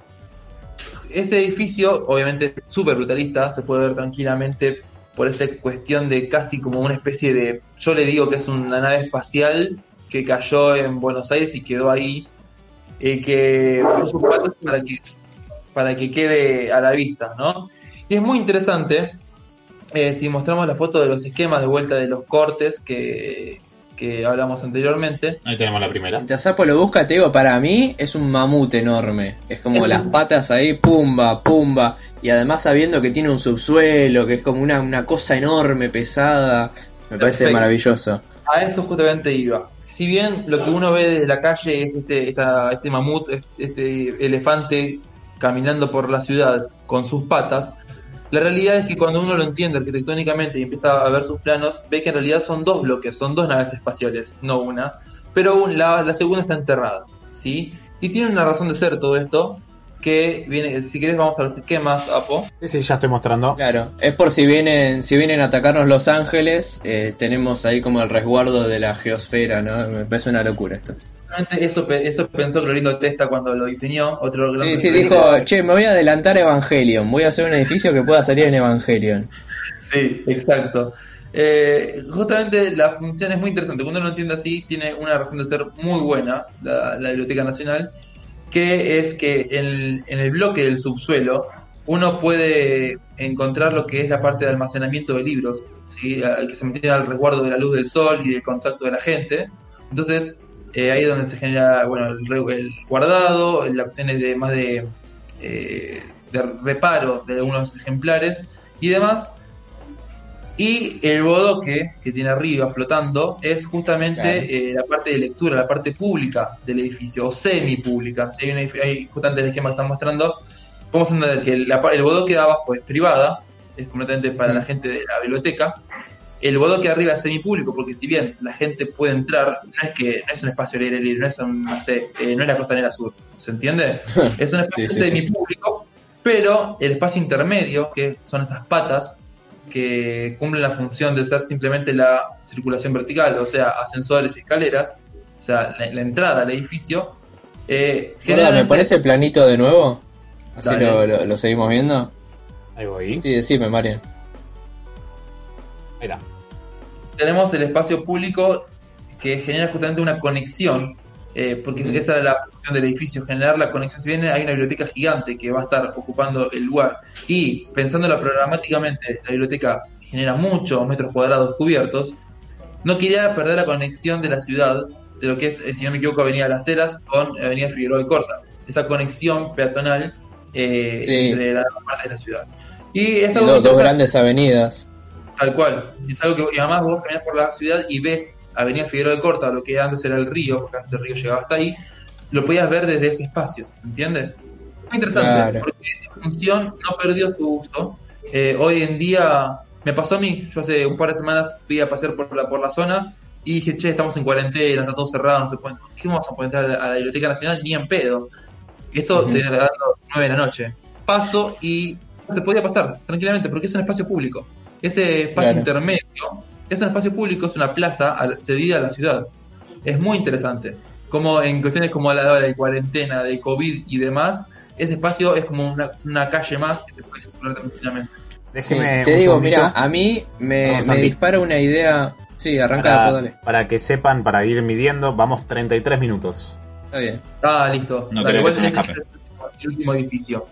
Ese edificio, obviamente súper brutalista, se puede ver tranquilamente por esta cuestión de casi como una especie de, yo le digo que es una nave espacial que cayó en Buenos Aires y quedó ahí, eh, que sus patas para que, para que quede a la vista, ¿no? Y es muy interesante, eh, si mostramos la foto de los esquemas de vuelta de los cortes que, que hablamos anteriormente, Ahí tenemos la primera. Mientras Sapo lo busca, te digo, para mí es un mamut enorme. Es como Es las un- patas ahí, pumba, pumba. Y además sabiendo que tiene un subsuelo, que es como una, una cosa enorme, pesada. Me parece Perfecto. maravilloso. A eso justamente iba. si bien lo que uno ve desde la calle es este, esta- este mamut, este, este elefante caminando por la ciudad con sus patas, la realidad es que cuando uno lo entiende arquitectónicamente y empieza a ver sus planos, ve que en realidad son dos bloques, son dos naves espaciales, no una, pero un- la, la segunda está enterrada, ¿sí? Y tiene una razón de ser todo esto, que viene, si quieres vamos a los esquemas, Apo. Sí, sí, ya estoy mostrando. Claro, es por si vienen, si vienen a atacarnos Los Ángeles, eh, tenemos ahí como el resguardo de la geosfera, ¿no? Me parece una locura esto. Eso, eso pensó Glorito Testa cuando lo diseñó, otro Sí, sí, dijo, che, me voy a adelantar Evangelion, voy a hacer un edificio que pueda salir en Evangelion. Sí, exacto. Eh, justamente la función es muy interesante. Cuando uno lo entiende así, tiene una razón de ser muy buena, la, la Biblioteca Nacional, que es que en, en el bloque del subsuelo uno puede encontrar lo que es la parte de almacenamiento de libros, ¿sí? Que se mantiene al resguardo de la luz del sol y del contacto de la gente. Entonces, eh, ahí es donde se genera bueno, el, el guardado, las cuestiones de más de, eh, de reparo de algunos ejemplares y demás. Y el bodoque que tiene arriba flotando es justamente Claro. eh, la parte de lectura, la parte pública del edificio, o semi-pública. Si hay, justamente el esquema que están mostrando, vamos a entender que la pa- el bodoque de abajo es privada, es completamente para la gente de la biblioteca. El bodoque arriba es semipúblico, porque si bien la gente puede entrar, no es que no es un espacio al aire libre, no es un, no sé, eh, no es la costanera sur, ¿se entiende? [laughs] Es un espacio Sí, sí, sí. semipúblico, pero el espacio intermedio, que son esas patas, que cumplen la función de ser simplemente la circulación vertical, o sea, ascensores y escaleras, o sea, la, la entrada al edificio, eh, ¿me parece el planito de nuevo? Así Dale. lo, lo- lo seguimos viendo. Ahí voy. Sí, decime, Marian. Está. tenemos el espacio público que genera justamente una conexión, eh, porque Ujú. esa era la función del edificio, generar la conexión. Si bien hay una biblioteca gigante que va a estar ocupando el lugar y pensándola programáticamente, la biblioteca genera muchos metros cuadrados cubiertos, no quería perder la conexión de la ciudad, de lo que es, eh, si no me equivoco, Avenida Las Heras con Avenida Figueroa y Corta. Esa conexión peatonal eh, Sí. entre las partes de la ciudad. Y es Dos, algo dos grandes avenidas. Tal cual. Es algo que y además vos caminás por la ciudad y ves Avenida Figueroa de Corta, lo que antes era el río, porque antes el río llegaba hasta ahí, lo podías ver desde ese espacio, ¿se entiende? Muy interesante, Claro. porque esa función no perdió su uso. Eh, hoy en día me pasó a mí, yo hace un par de semanas fui a pasear por la, por la zona y dije, che, estamos en cuarentena, está todo cerrado, no se puede, ¿qué vamos a poder entrar a la, a la Biblioteca Nacional? Ni en pedo. Esto te está dando 9 de la noche. Paso y se podía pasar tranquilamente porque es un espacio público. Ese espacio Claro. intermedio es un espacio público, es una plaza al- cedida a la ciudad. Es muy interesante. Como en cuestiones como la de cuarentena, de COVID y demás, ese espacio es como una, una calle más que se puede circular tranquilamente. Déjeme te un digo, mira, a mí me, me dispara una idea. Sí, arranca para, después, dale. para que sepan, para ir midiendo, vamos 33 minutos. Está bien. Ah, listo. No Dale, creo que se me tenés escape. el último edificio.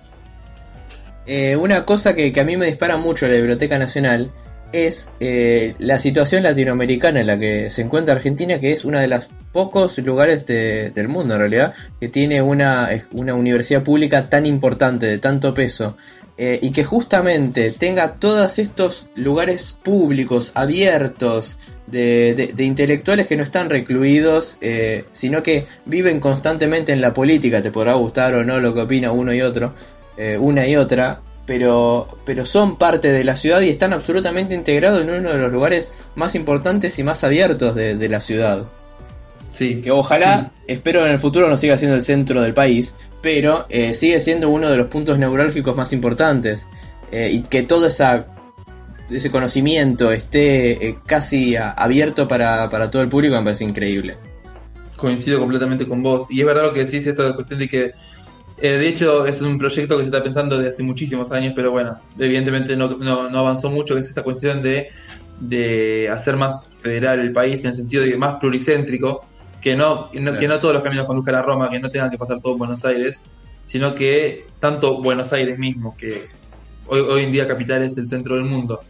Eh, una cosa que, a mí me dispara mucho la Biblioteca Nacional es eh, la situación latinoamericana en la que se encuentra Argentina, que es uno de los pocos lugares de- del mundo en realidad que tiene una, universidad pública tan importante, de tanto peso, eh, y que justamente tenga todos estos lugares públicos, abiertos, de, de- de intelectuales que no están recluidos, eh, sino que viven constantemente en la política, te podrá gustar o no lo que opina uno y otro, eh, una y otra, pero, pero son parte de la ciudad y están absolutamente integrados en uno de los lugares más importantes y más abiertos de, de la ciudad. Sí. Que ojalá, espero en el futuro no siga siendo el centro del país, pero eh, sigue siendo uno de los puntos neurálgicos más importantes. eh, y que todo esa, ese conocimiento esté eh, casi a- abierto para, para todo el público me parece increíble. Coincido completamente con vos. Y es verdad lo que decís, esto de cuestión de que, eh, de hecho, es un proyecto que se está pensando desde hace muchísimos años, pero bueno, evidentemente no, no, no avanzó mucho, que es esta cuestión de, de hacer más federal el país en el sentido de que más pluricéntrico, que no, que no, que no todos los caminos conduzcan a Roma, que no tengan que pasar todo en Buenos Aires, sino que tanto Buenos Aires mismo, que hoy, hoy en día capital es el centro del mundo,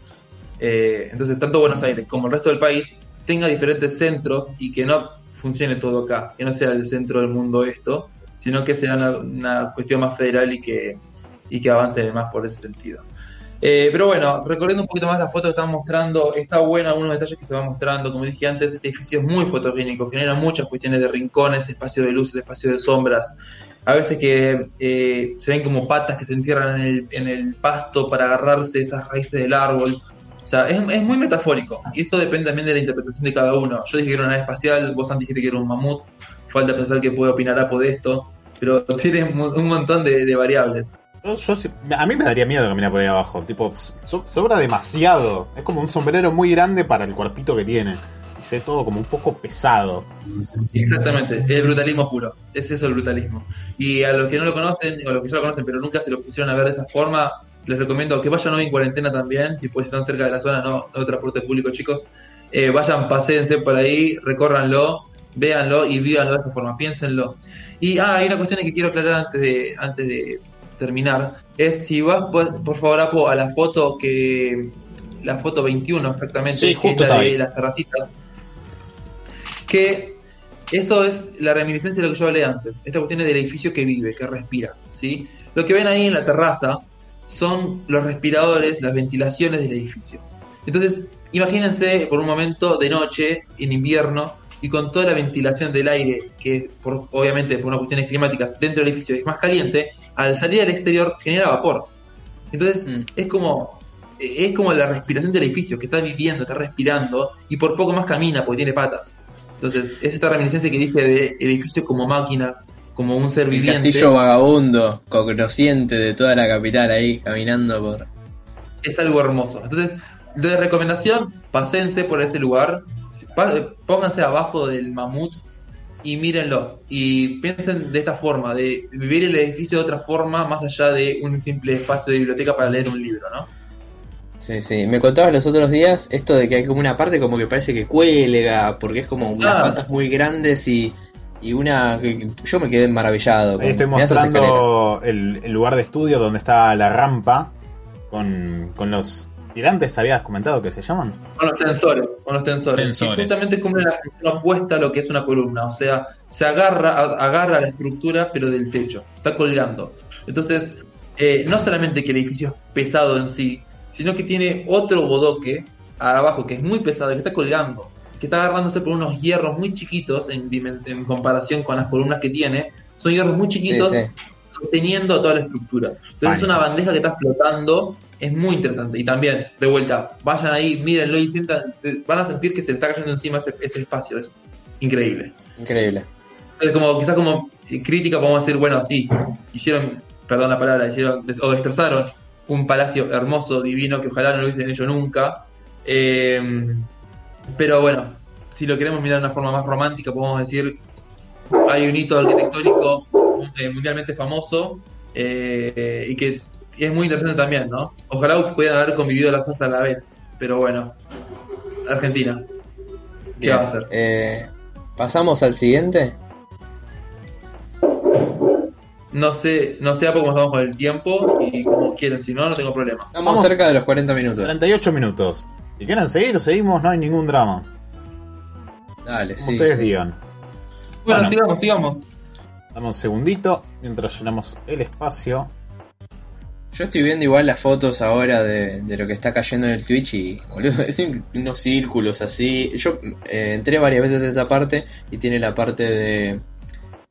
eh, entonces tanto Buenos Aires como el resto del país tenga diferentes centros y que no funcione todo acá, que no sea el centro del mundo esto, sino que sea una, una cuestión más federal y que, y que avance más por ese sentido. Eh, pero bueno, recorriendo un poquito más la foto que están mostrando, está bueno algunos detalles que se van mostrando. Como dije antes, este edificio es muy fotogénico, genera muchas cuestiones de rincones, espacio de luces, espacio de sombras. A veces que eh, se ven como patas que se entierran en el, en el pasto para agarrarse esas raíces del árbol. O sea, es, es muy metafórico. Y esto depende también de la interpretación de cada uno. Yo dije que era una nave espacial, vos antes dijiste que era un mamut. Falta pensar que puede opinar Apo de esto. Pero tiene un montón de, de variables. Yo- a mí me daría miedo caminar por ahí abajo. Tipo, so- sobra demasiado. Es como un sombrero muy grande para el cuerpito que tiene. Y se ve todo como un poco pesado. Exactamente, el brutalismo puro. Es eso el brutalismo. Y a los que no lo conocen, o a los que ya lo conocen, pero nunca se lo pusieron a ver de esa forma, les recomiendo que vayan hoy en cuarentena también, si pueden estar cerca de la zona, no, no transporte público, chicos. Eh, vayan, paséense por ahí, recórranlo, véanlo y vívanlo de esa forma, piénsenlo. Y ah, hay una cuestión que quiero aclarar antes de, antes de terminar. Es si vas, pues, por favor, Apo, a la foto que. La foto 21 exactamente, Sí, justo la de las terracitas. Que esto es la reminiscencia de lo que yo hablé antes. Esta cuestión es del edificio que vive, que respira. ¿sí? Lo que ven ahí en la terraza son los respiradores, las ventilaciones del edificio. Entonces, imagínense por un momento de noche, en invierno, y con toda la ventilación del aire, que por, obviamente por unas cuestiones climáticas dentro del edificio es más caliente, al salir al exterior genera vapor. Entonces, Mm. es como es como la respiración del edificio, que está viviendo, está respirando, y por poco más camina porque tiene patas. Entonces, es esta reminiscencia que dije del edificio como máquina, como un ser El viviente. castillo vagabundo, cognosciente de toda la capital ahí, caminando por... es algo hermoso. Entonces, de recomendación, pasense por ese lugar, pónganse abajo del mamut y mírenlo. Y piensen de esta forma, de vivir el edificio de otra forma, más allá de un simple espacio de biblioteca para leer un libro, ¿no? Sí, sí. Me contabas los otros días esto de que hay como una parte como que parece que cuelga, porque es como unas Ah. patas muy grandes y, y una... que- Yo me quedé maravillado. Ahí estoy mostrando el, el lugar de estudio donde está la rampa con, con los tirantes, habías comentado que se llaman. Con los tensores, con los tensores. Tensores. Y justamente cumple la función opuesta a lo que es una columna, o sea, se agarra, a- agarra la estructura, pero del techo, está colgando. Entonces, eh, no solamente que el edificio es pesado en sí, sino que tiene otro bodoque abajo que es muy pesado, que está colgando, que está agarrándose por unos hierros muy chiquitos en, comparación con las columnas que tiene. Son hierros muy Sí, chiquitos sí. sosteniendo toda la estructura. Entonces Vale. es una bandeja que está flotando, es muy interesante. Y también, de vuelta, vayan ahí, mírenlo y sientan, se- van a sentir que se está cayendo encima ese, ese espacio, es increíble. Increíble. Entonces como quizás como eh, crítica podemos decir, bueno, sí, hicieron, perdón la palabra, hicieron o destrozaron un palacio hermoso, divino, que ojalá no lo hubiesen hecho nunca. Eh, pero bueno, si lo queremos mirar de una forma más romántica, podemos decir, hay un hito arquitectónico eh, mundialmente famoso eh, y que es muy interesante también, ¿no? Ojalá pudieran haber convivido las cosas a la vez, pero bueno, Argentina. ¿Qué Bien. va a hacer? Eh, Pasamos al siguiente. No sé, no sé a poco cómo estamos con el tiempo y como quieren, si no, no tengo problema. Estamos Vamos. cerca de los 40 minutos. 38 minutos. Si quieren seguir, seguimos, no hay ningún drama. Dale, Como sí. ustedes sí. digan. Bueno, Bueno. sigamos, sigamos. Dame un segundito mientras llenamos el espacio. Yo estoy viendo igual las fotos ahora de, de lo que está cayendo en el Twitch y, boludo, [laughs] es un- unos círculos así. Yo eh, entré varias veces a esa parte y tiene la parte de,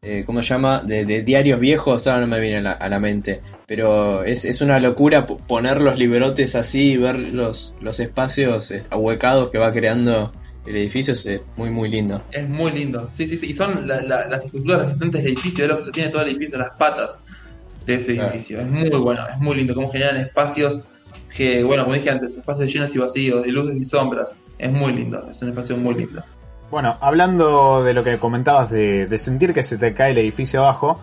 eh, ¿cómo se llama? De, de diarios viejos, ahora no me viene a la, a la mente. Pero es, es una locura po- poner los librotes así y ver los, los espacios eh, ahuecados que va creando el edificio. Es muy, muy lindo. Es muy lindo. Sí, sí, sí. Y son la- la- las estructuras resistentes del edificio, es lo que se tiene todo el edificio, las patas de ese Claro. edificio. Es muy bueno, es muy lindo. Cómo generan espacios que, bueno, como dije antes, espacios llenos y vacíos, de luces y sombras. Es muy lindo, es un espacio muy lindo. Bueno, hablando de lo que comentabas de, de sentir que se te cae el edificio abajo,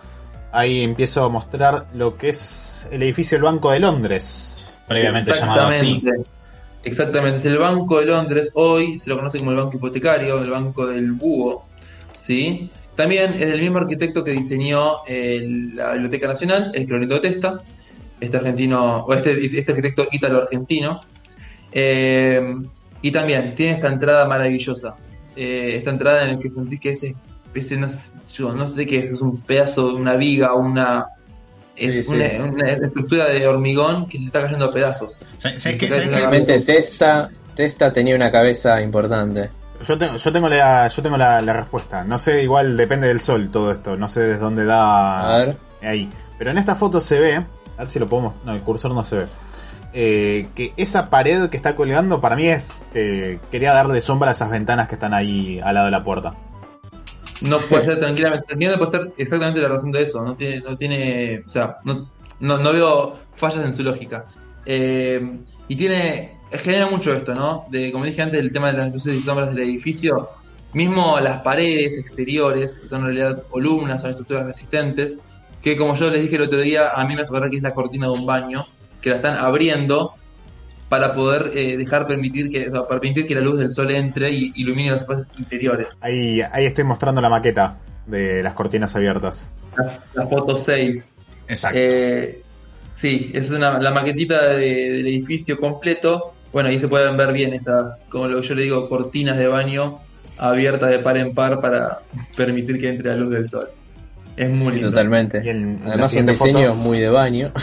ahí empiezo a mostrar lo que es el edificio del Banco de Londres, previamente llamado así. Exactamente, es el Banco de Londres, hoy se lo conoce como el Banco Hipotecario, el Banco del Búho, ¿sí? También es el mismo arquitecto que diseñó el- la Biblioteca Nacional, el Clorito de Testa, este argentino, o este, este arquitecto ítalo-argentino. Eh, y también tiene esta entrada maravillosa, eh, esta entrada en la que sentís que ese, ese no, sé, yo no sé qué es, es un pedazo de una viga, una, es Sí, una, sí. una estructura de hormigón que se está cayendo a pedazos. ¿Sabes qué? Realmente Testa, Testa tenía una cabeza importante. Yo tengo, yo tengo, la, yo tengo la, la respuesta. No sé, igual depende del sol todo esto. No sé desde dónde da A ver. ahí. Pero en esta foto se ve, a ver si lo podemos. No, el cursor no se ve. eh, que esa pared que está colgando para mí es. eh, quería darle sombra a esas ventanas que están ahí al lado de la puerta. No puede ser tranquilamente, tranquilamente puede ser exactamente la razón de eso. No tiene, no tiene, o sea, no, no, no veo fallas en su lógica. Eh, y tiene, genera mucho esto, ¿no? De, como dije antes, el tema de las luces y sombras del edificio. Mismo las paredes exteriores, que son en realidad columnas, son estructuras resistentes, que como yo les dije el otro día, a mí me hace acordar que es la cortina de un baño, que la están abriendo para poder eh, dejar permitir que, o sea, para permitir que la luz del sol entre y ilumine los espacios interiores. Ahí, ahí estoy mostrando la maqueta de las cortinas abiertas. La, la foto 6. Exacto. Eh, sí, es una, la maquetita de- del edificio completo. Bueno, ahí se pueden ver bien esas, como lo que yo le digo, cortinas de baño abiertas de par en par para permitir que entre la luz del sol. Es muy lindo. Totalmente. Y la Además, un diseño foto- muy de baño. [laughs]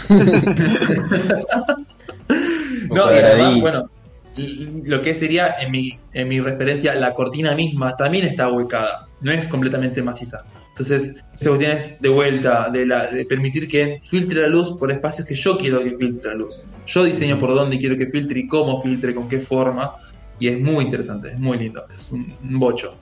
No, y además, bueno, lo que sería en mi, en mi referencia, la cortina misma también está ubicada, no es completamente maciza. Entonces, esta cuestión es de vuelta, de, la, de permitir que filtre la luz por espacios que yo quiero que filtre la luz. Yo diseño por dónde quiero que filtre y cómo filtre, con qué forma, y es muy interesante, es muy lindo, es un, un bocho.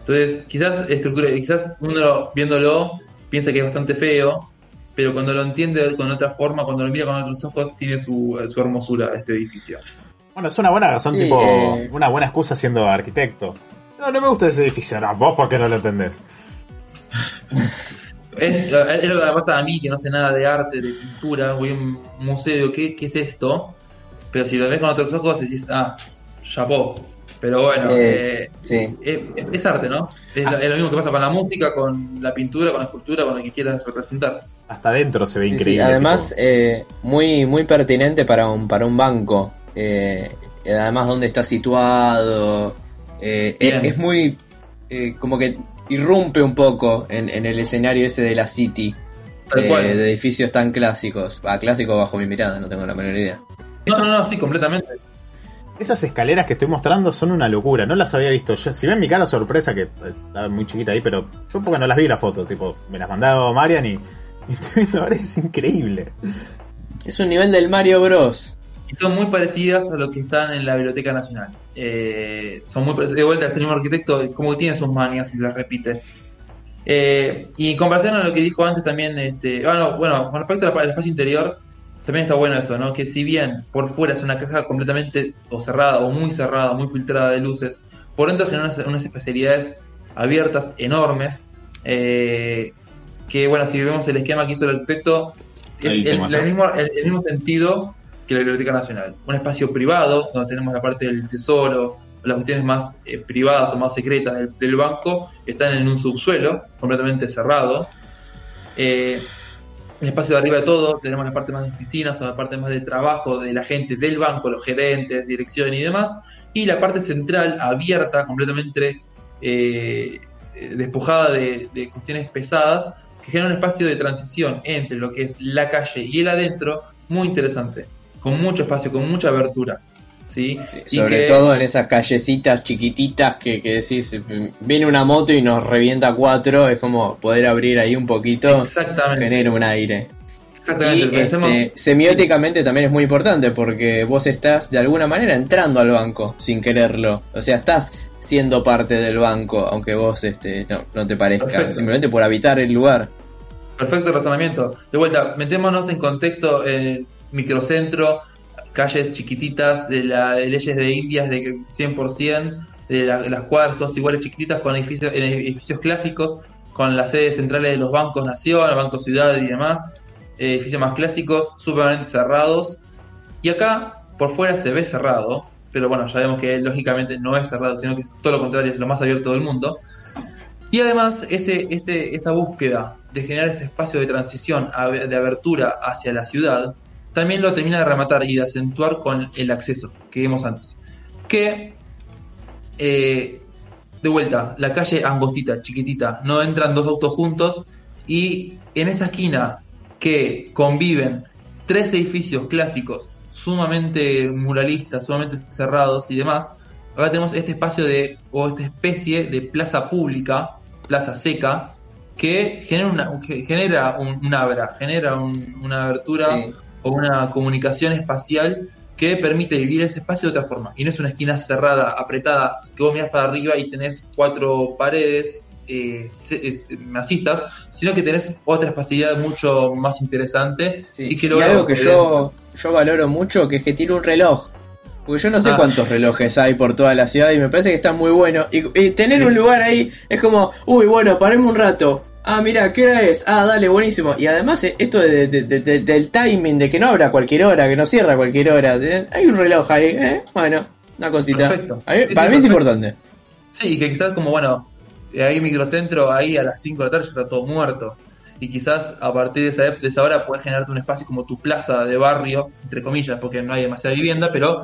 Entonces, quizás estructura, quizás uno viéndolo piensa que es bastante feo, pero cuando lo entiende con otra forma, cuando lo mira con otros ojos, tiene su, su hermosura este edificio. Bueno, es una buena razón, Sí, tipo. eh. Una buena excusa siendo arquitecto. No, no me gusta ese edificio. No, vos porque no lo entendés. Es, lo que me pasa a mí, que no sé nada de arte, de pintura, voy a un museo ¿qué, qué es esto? Pero si lo ves con otros ojos, decís, ah, chapó. Pero bueno, Eh, eh, Sí. es, es arte, ¿no? Es, es lo mismo que pasa con la música, con la pintura, con la escultura, con lo que quieras representar. Hasta adentro se ve Sí, sí, increíble. además, tipo. eh, muy, muy pertinente para un, para un banco. Eh, además, dónde está situado. Eh, es, es muy. eh, como que irrumpe un poco en, en el escenario ese de la City. Eh, de edificios tan clásicos. Va, clásicos bajo mi mirada, no tengo la menor idea. No, no, no, sí, completamente. Esas escaleras que estoy mostrando son una locura. No las había visto. Yo, si ven mi cara sorpresa, que eh, estaba muy chiquita ahí, pero yo porque no las vi la foto. Tipo, me las mandaba Marian y, [laughs] y estoy viendo ahora. Es increíble. Es un nivel del Mario Bros. Son muy parecidas a lo que están en la Biblioteca Nacional. Eh, son muy. De vuelta, el señor arquitecto, como que tiene sus manias y las repite. Eh, y en comparación a lo que dijo antes también, este, ah, no, bueno, con respecto al espacio interior, también está bueno eso, ¿no? Que si bien por fuera es una caja completamente o cerrada o muy cerrada, muy filtrada de luces, por dentro genera unas, unas especialidades abiertas enormes. eh, que bueno, si vemos el esquema que hizo el arquitecto, es el mismo, el- el mismo sentido que la Biblioteca Nacional. Un espacio privado, donde tenemos la parte del tesoro, las cuestiones más eh, privadas o más secretas del, banco, están en un subsuelo completamente cerrado. Eh, el espacio de arriba de todo, tenemos la parte más de oficinas o la parte más de trabajo de la gente del banco, los gerentes, dirección y demás. Y la parte central, abierta, completamente eh, despojada de, de cuestiones pesadas, que genera un espacio de transición entre lo que es la calle y el adentro, muy interesante, con mucho espacio, con mucha abertura. ¿sí? Y Sobre que- todo en esas callecitas chiquititas que, que decís, viene una moto y nos revienta cuatro, es como poder abrir ahí un poquito, Exactamente. genera un aire. Exactamente. Y pensemos- este, semióticamente también es muy importante porque vos estás de alguna manera entrando al banco sin quererlo. O sea, estás siendo parte del banco, aunque vos este, no, no te parezca, Perfecto. simplemente por habitar el lugar. Perfecto razonamiento. De vuelta, metémonos en contexto en microcentro, calles chiquititas de, la, de leyes de Indias de 100%, de la- las cuadras todas iguales chiquititas con edificios, edificios clásicos, con las sedes centrales de los bancos Nación, Banco Ciudad y demás, eh, edificios más clásicos, súper cerrados. Y acá, por fuera se ve cerrado, pero bueno, ya vemos que lógicamente no es cerrado, sino que todo lo contrario, es lo más abierto del mundo. Y además, ese, ese, esa búsqueda de generar ese espacio de transición, de abertura hacia la ciudad, también lo termina de rematar y de acentuar con el acceso que vimos antes. Que, eh, de vuelta, la calle angostita, chiquitita, no entran dos autos juntos y en esa esquina que conviven tres edificios clásicos sumamente muralistas, sumamente cerrados y demás, ahora tenemos este espacio de, o esta especie de plaza pública, plaza seca, que genera una, genera un, abra, genera un- una abertura. O una comunicación espacial que permite vivir ese espacio de otra forma. Y no es una esquina cerrada, apretada, que vos mirás para arriba y tenés cuatro paredes eh, macizas, sino que tenés otra espacialidad mucho más interesante Sí. y que Y algo que yo, yo valoro mucho, que es que tiene un reloj. Porque yo no sé Ah. cuántos relojes hay por toda la ciudad y me parece que está muy bueno. Y, y tener un lugar ahí es como, uy, bueno, paremos un rato. Ah, mira, ¿qué hora es? Ah, dale, buenísimo. Y además eh, esto de- de- de- de- del timing, de que no abra cualquier hora, que no cierra cualquier hora. ¿eh? Hay un reloj ahí, ¿eh? Bueno, una cosita. Perfecto. A mí- Sí, para sí, mí es importante. Sí, que quizás como, bueno, eh, ahí microcentro, ahí a las 5 de la tarde ya está todo muerto. Y quizás a partir de esa, de esa hora puedes generarte un espacio como tu plaza de barrio, entre comillas, porque no hay demasiada vivienda, pero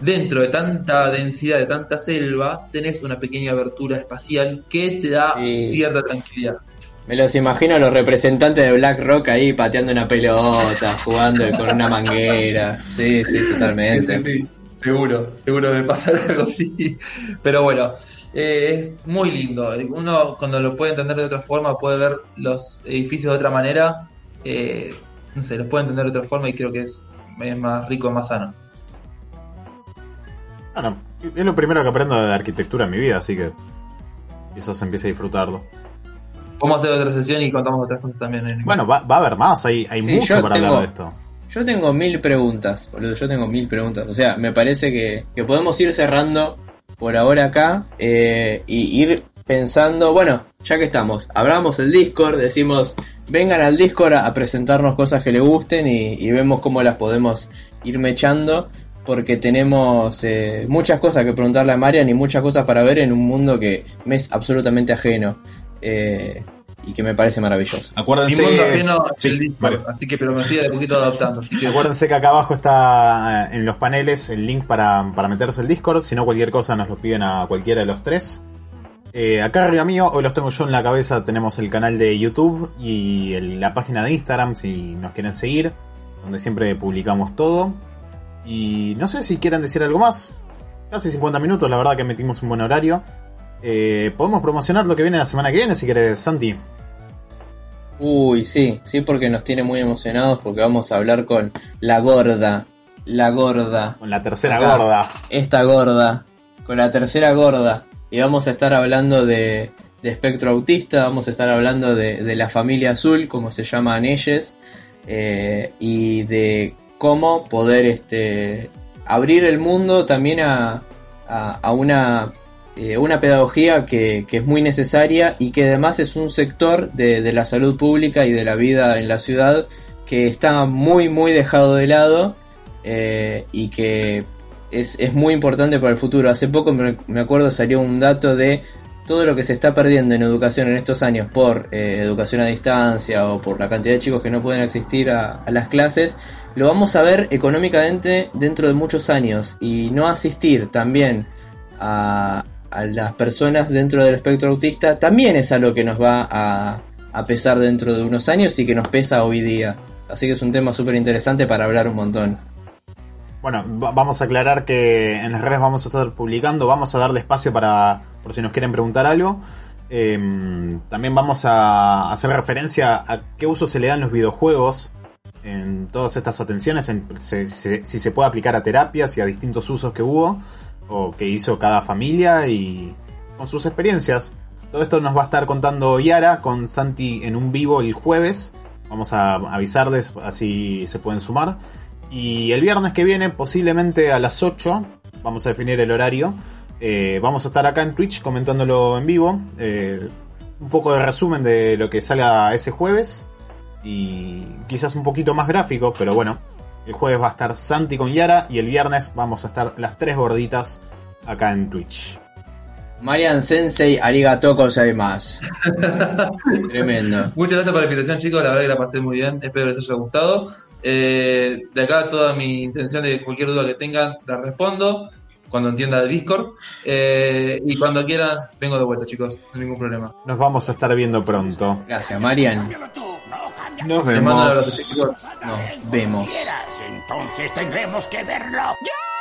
dentro de tanta densidad, de tanta selva, tenés una pequeña abertura espacial que te da Sí. cierta tranquilidad. Me los imagino a los representantes de Black Rock ahí pateando una pelota, jugando con una manguera. Sí, sí, totalmente. Sí, sí, seguro, seguro me pasa [laughs] algo así. Pero bueno, eh, es muy lindo. Uno cuando lo puede entender de otra forma puede ver los edificios de otra manera. eh, no sé, los puede entender de otra forma y creo que es, es más rico, más sano. Bueno, es lo primero que aprendo de arquitectura en mi vida, así que quizás empiece a disfrutarlo. Vamos a hacer otra sesión y contamos otras cosas también. en- Bueno, va, va a haber más, hay, hay Sí, mucho yo para tengo- hablar de esto. Yo tengo mil preguntas, boludo. Yo tengo mil preguntas. O sea, me parece que, que podemos ir cerrando por ahora acá eh, y ir pensando, bueno, ya que estamos, abramos el Discord, decimos, vengan al Discord a, a presentarnos cosas que les gusten y, y vemos cómo las podemos ir mechando. Porque tenemos eh, muchas cosas que preguntarle a Marian y muchas cosas para ver en un mundo que me es absolutamente ajeno eh, y que me parece maravilloso. Mi Acuérdense, mundo ajeno es sí, el Discord, vale. así que pero me estoy de poquito adaptando. Así que Acuérdense que acá abajo está eh, en los paneles el link para, para meterse al Discord. Si no, cualquier cosa nos lo piden a cualquiera de los tres. Eh, acá arriba mío, hoy los tengo yo en la cabeza, tenemos el canal de YouTube y el- la página de Instagram si nos quieren seguir, donde siempre publicamos todo. Y no sé si quieren decir algo más. Casi 50 minutos, la verdad que metimos un buen horario. Eh, podemos promocionar lo que viene la semana que viene, si querés, Santi. Uy, sí, sí, porque nos tiene muy emocionados porque vamos a hablar con la gorda, la gorda, Con la tercera Acá. gorda. esta gorda, con la tercera gorda. Y vamos a estar hablando de, de espectro autista, vamos a estar hablando de, de la familia azul, como se llaman ellos, eh, y de cómo poder este, abrir el mundo también a, eh, una pedagogía que, es muy necesaria y que además es un sector de, la salud pública y de la vida en la ciudad que está muy, muy dejado de lado eh, y que es, muy importante para el futuro. Hace poco me, me acuerdo salió un dato de todo lo que se está perdiendo en educación en estos años por eh, educación a distancia o por la cantidad de chicos que no pueden asistir a las clases, lo vamos a ver económicamente dentro de muchos años y no asistir también a, las personas dentro del espectro autista también es algo que nos va a, pesar dentro de unos años y que nos pesa hoy día. Así que es un tema súper interesante para hablar un montón. Bueno, va- vamos a aclarar que en las redes vamos a estar publicando, vamos a darle espacio para, por si nos quieren preguntar algo. Eh, también vamos a hacer referencia a qué uso se le dan los videojuegos en todas estas atenciones, en- se- se- si se puede aplicar a terapias y a distintos usos que hubo o que hizo cada familia y con sus experiencias. Todo esto nos va a estar contando Yara con Santi en un vivo el jueves. Vamos a avisarles así se pueden sumar. Y el viernes que viene, posiblemente a las 8, vamos a definir el horario. eh, vamos a estar acá en Twitch comentándolo en vivo. eh, un poco de resumen de lo que salga ese jueves. Y quizás un poquito más gráfico, pero bueno. El jueves va a estar Santi con Yara y el viernes vamos a estar las tres gorditas acá en Twitch. Marian Sensei, arigato gozaimasu. [laughs] Tremendo. Muchas gracias por la invitación, chicos. La verdad que la pasé muy bien. Espero les haya gustado. Eh, de acá, toda mi intención de cualquier duda que tengan, la respondo cuando entienda el Discord. Eh, y cuando quieran, vengo de vuelta, chicos. No hay ningún problema. Nos vamos a estar viendo pronto. Gracias, Marian. Nos vemos. los chicos. No, vemos. Entonces tendremos que verlo. ¡Ya!